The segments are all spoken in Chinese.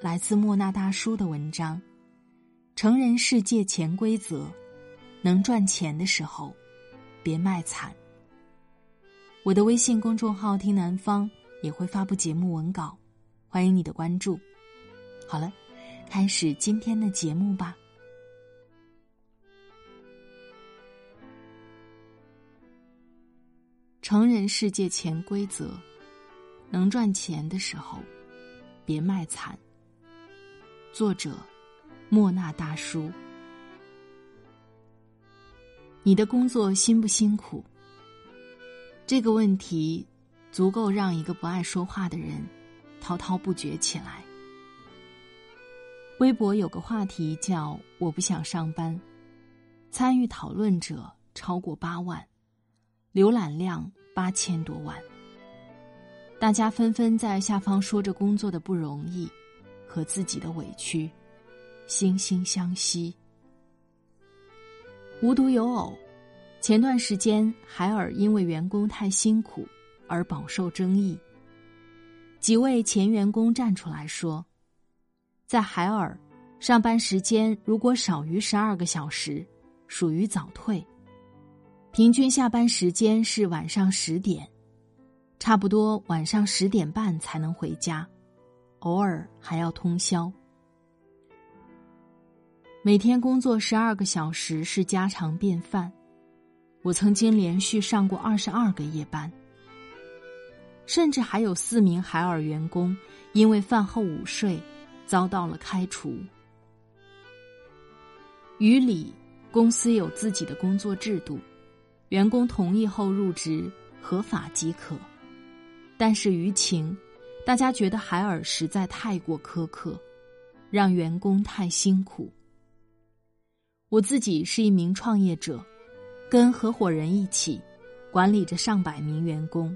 来自莫那大叔的文章：成人世界潜规则，能赚钱的时候，别卖惨。我的微信公众号“听南方”也会发布节目文稿，欢迎你的关注。好了，开始今天的节目吧。成人世界潜规则，能赚钱的时候，别卖惨。作者：莫那大叔。你的工作辛不辛苦？这个问题足够让一个不爱说话的人滔滔不绝起来。微博有个话题叫“我不想上班”，参与讨论者超过八万，浏览量八千多万。大家纷纷在下方说着工作的不容易。和自己的委屈，惺惺相惜。无独有偶，前段时间海尔因为员工太辛苦而饱受争议。几位前员工站出来说，在海尔上班时间如果少于十二个小时，属于早退。平均下班时间是晚上十点，差不多晚上十点半才能回家。偶尔还要通宵，每天工作十二个小时是家常便饭。我曾经连续上过二十二个夜班，甚至还有四名海尔员工因为饭后午睡遭到了开除。于理，公司有自己的工作制度，员工同意后入职合法即可，但是于情。大家觉得海尔实在太过苛刻，让员工太辛苦。我自己是一名创业者，跟合伙人一起管理着上百名员工。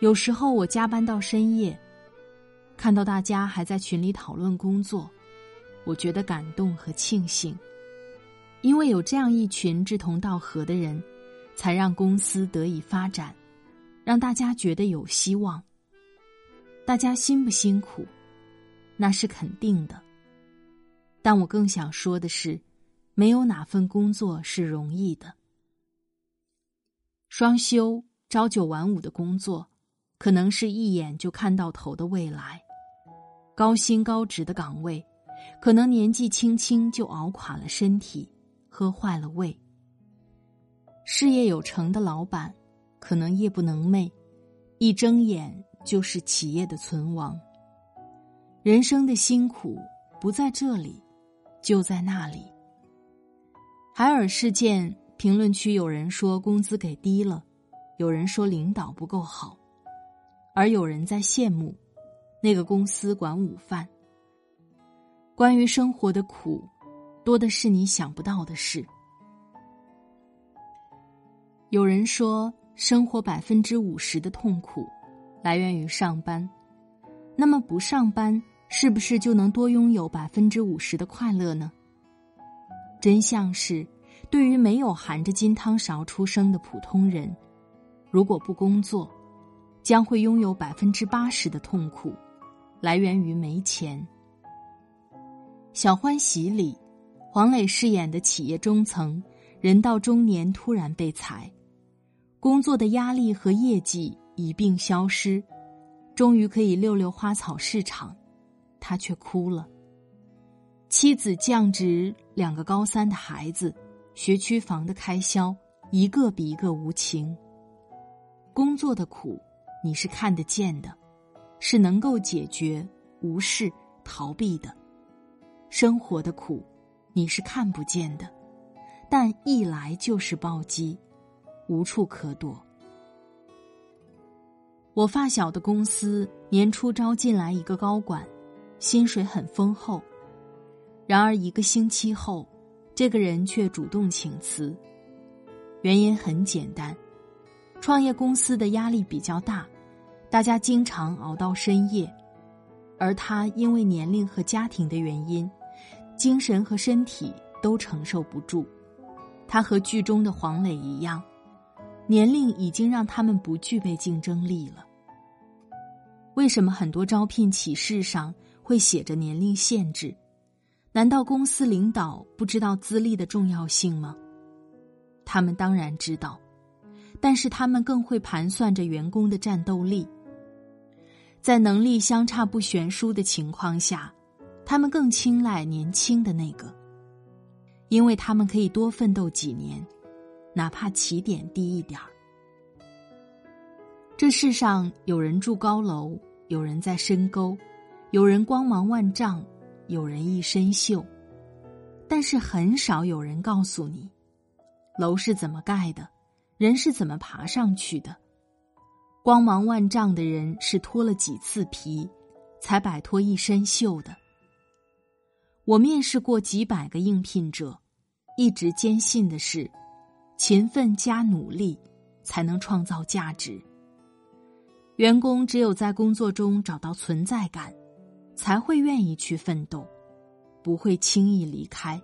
有时候我加班到深夜，看到大家还在群里讨论工作，我觉得感动和庆幸，因为有这样一群志同道合的人，才让公司得以发展，让大家觉得有希望。大家辛不辛苦，那是肯定的。但我更想说的是，没有哪份工作是容易的。双休、朝九晚五的工作，可能是一眼就看到头的未来；高薪高职的岗位，可能年纪轻轻就熬垮了身体，喝坏了胃；事业有成的老板，可能夜不能寐，一睁眼。就是企业的存亡。人生的辛苦不在这里，就在那里。海尔事件评论区有人说工资给低了，有人说领导不够好，而有人在羡慕那个公司管午饭。关于生活的苦，多的是你想不到的事。有人说生活百分之五十的痛苦。来源于上班，那么不上班是不是就能多拥有百分之五十的快乐呢？真相是，对于没有含着金汤勺出生的普通人，如果不工作，将会拥有百分之八十的痛苦，来源于没钱。《小欢喜》里，黄磊饰演的企业中层，人到中年突然被裁，工作的压力和业绩。一并消失，终于可以溜溜花草市场，他却哭了。妻子降职，两个高三的孩子，学区房的开销，一个比一个无情。工作的苦，你是看得见的，是能够解决、无视、逃避的；生活的苦，你是看不见的，但一来就是暴击，无处可躲。我发小的公司年初招进来一个高管，薪水很丰厚。然而一个星期后，这个人却主动请辞。原因很简单，创业公司的压力比较大，大家经常熬到深夜，而他因为年龄和家庭的原因，精神和身体都承受不住。他和剧中的黄磊一样。年龄已经让他们不具备竞争力了。为什么很多招聘启事上会写着年龄限制？难道公司领导不知道资历的重要性吗？他们当然知道，但是他们更会盘算着员工的战斗力。在能力相差不悬殊的情况下，他们更青睐年轻的那个，因为他们可以多奋斗几年。哪怕起点低一点儿，这世上有人住高楼，有人在深沟，有人光芒万丈，有人一身锈，但是很少有人告诉你，楼是怎么盖的，人是怎么爬上去的。光芒万丈的人是脱了几次皮，才摆脱一身锈的。我面试过几百个应聘者，一直坚信的是。勤奋加努力，才能创造价值。员工只有在工作中找到存在感，才会愿意去奋斗，不会轻易离开。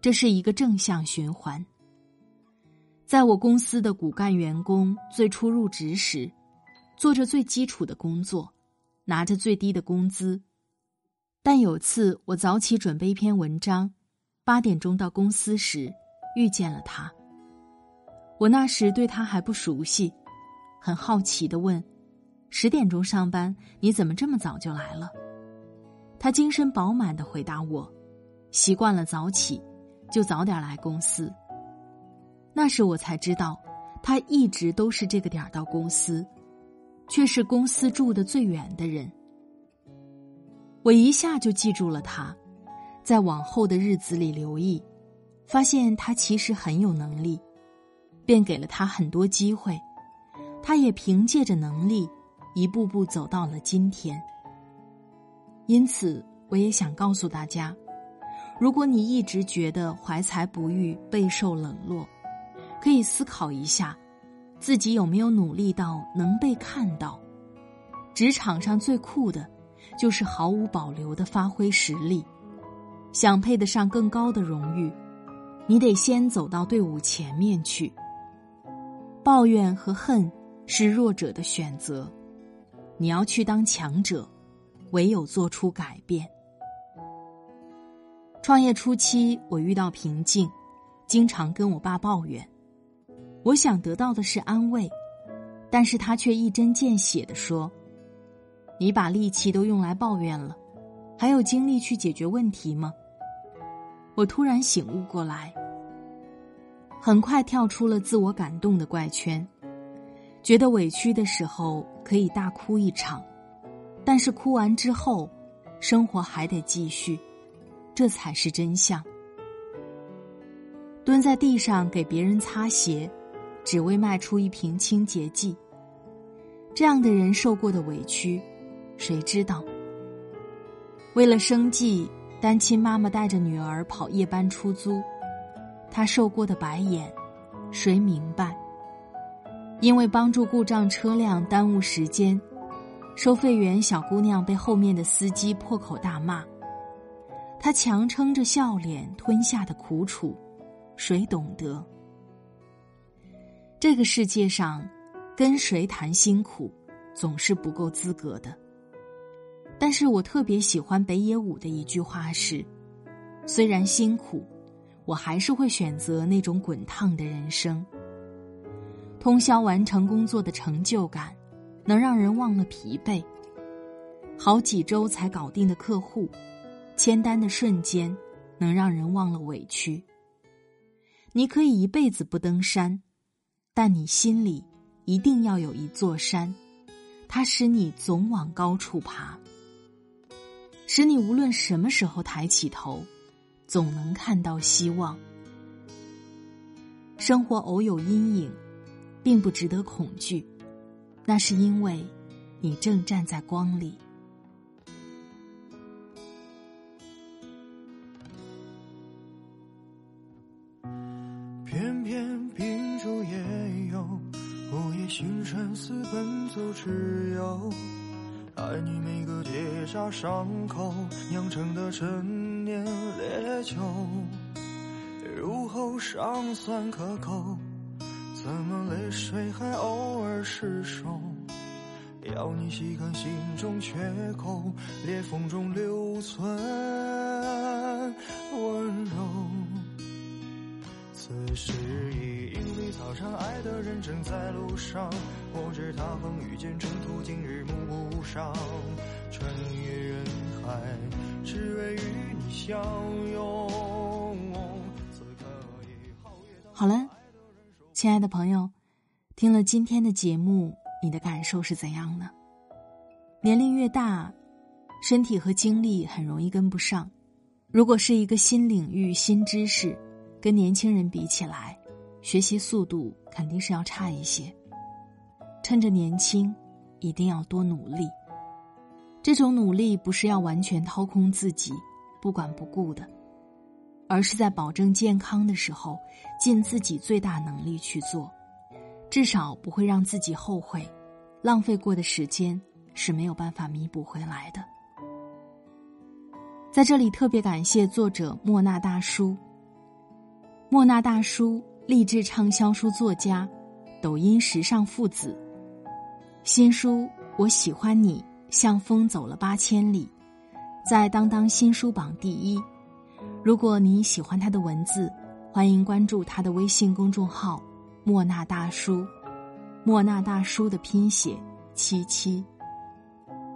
这是一个正向循环。在我公司的骨干员工最初入职时，做着最基础的工作，拿着最低的工资。但有次我早起准备一篇文章，八点钟到公司时，遇见了他。我那时对他还不熟悉，很好奇的问：“十点钟上班，你怎么这么早就来了？”他精神饱满的回答我：“习惯了早起，就早点来公司。”那时我才知道，他一直都是这个点儿到公司，却是公司住的最远的人。我一下就记住了他，在往后的日子里留意，发现他其实很有能力。便给了他很多机会，他也凭借着能力，一步步走到了今天。因此，我也想告诉大家：如果你一直觉得怀才不遇、备受冷落，可以思考一下，自己有没有努力到能被看到。职场上最酷的，就是毫无保留的发挥实力。想配得上更高的荣誉，你得先走到队伍前面去。抱怨和恨是弱者的选择，你要去当强者，唯有做出改变。创业初期，我遇到瓶颈，经常跟我爸抱怨。我想得到的是安慰，但是他却一针见血的说：“你把力气都用来抱怨了，还有精力去解决问题吗？”我突然醒悟过来。很快跳出了自我感动的怪圈，觉得委屈的时候可以大哭一场，但是哭完之后，生活还得继续，这才是真相。蹲在地上给别人擦鞋，只为卖出一瓶清洁剂，这样的人受过的委屈，谁知道？为了生计，单亲妈妈带着女儿跑夜班出租。他受过的白眼，谁明白？因为帮助故障车辆耽误时间，收费员小姑娘被后面的司机破口大骂。他强撑着笑脸吞下的苦楚，谁懂得？这个世界上，跟谁谈辛苦，总是不够资格的。但是我特别喜欢北野武的一句话是：虽然辛苦。我还是会选择那种滚烫的人生。通宵完成工作的成就感，能让人忘了疲惫。好几周才搞定的客户，签单的瞬间能让人忘了委屈。你可以一辈子不登山，但你心里一定要有一座山，它使你总往高处爬，使你无论什么时候抬起头，总能看到希望。生活偶有阴影，并不值得恐惧，那是因为你正站在光里。偏偏秉烛夜游，午夜星辰似奔走之友，爱你每个结痂伤口酿成的陈烈酒，入喉尚算可口，怎么泪水还偶尔失手？要你细看心中缺口，裂缝中留存温柔。此时已莺飞草长，爱的人正在路上。我知他风雨兼程途，今日暮不赏。穿越人海，只为与你相拥。好了，亲爱的朋友，听了今天的节目，你的感受是怎样呢？年龄越大，身体和精力很容易跟不上。如果是一个新领域、新知识。跟年轻人比起来，学习速度肯定是要差一些。趁着年轻，一定要多努力。这种努力不是要完全掏空自己，不管不顾的，而是在保证健康的时候，尽自己最大能力去做，至少不会让自己后悔。浪费过的时间是没有办法弥补回来的。在这里特别感谢作者莫那大叔。莫那大叔，励志畅销书作家，抖音时尚父子。新书《我喜欢你》像风走了八千里，在当当新书榜第一。如果你喜欢他的文字，欢迎关注他的微信公众号“莫那大叔”。莫那大叔的拼写七七。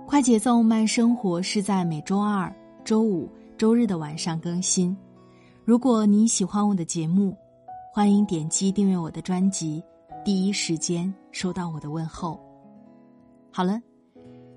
快节奏慢生活是在每周二、周五、周日的晚上更新。如果你喜欢我的节目，欢迎点击订阅我的专辑，第一时间收到我的问候。好了，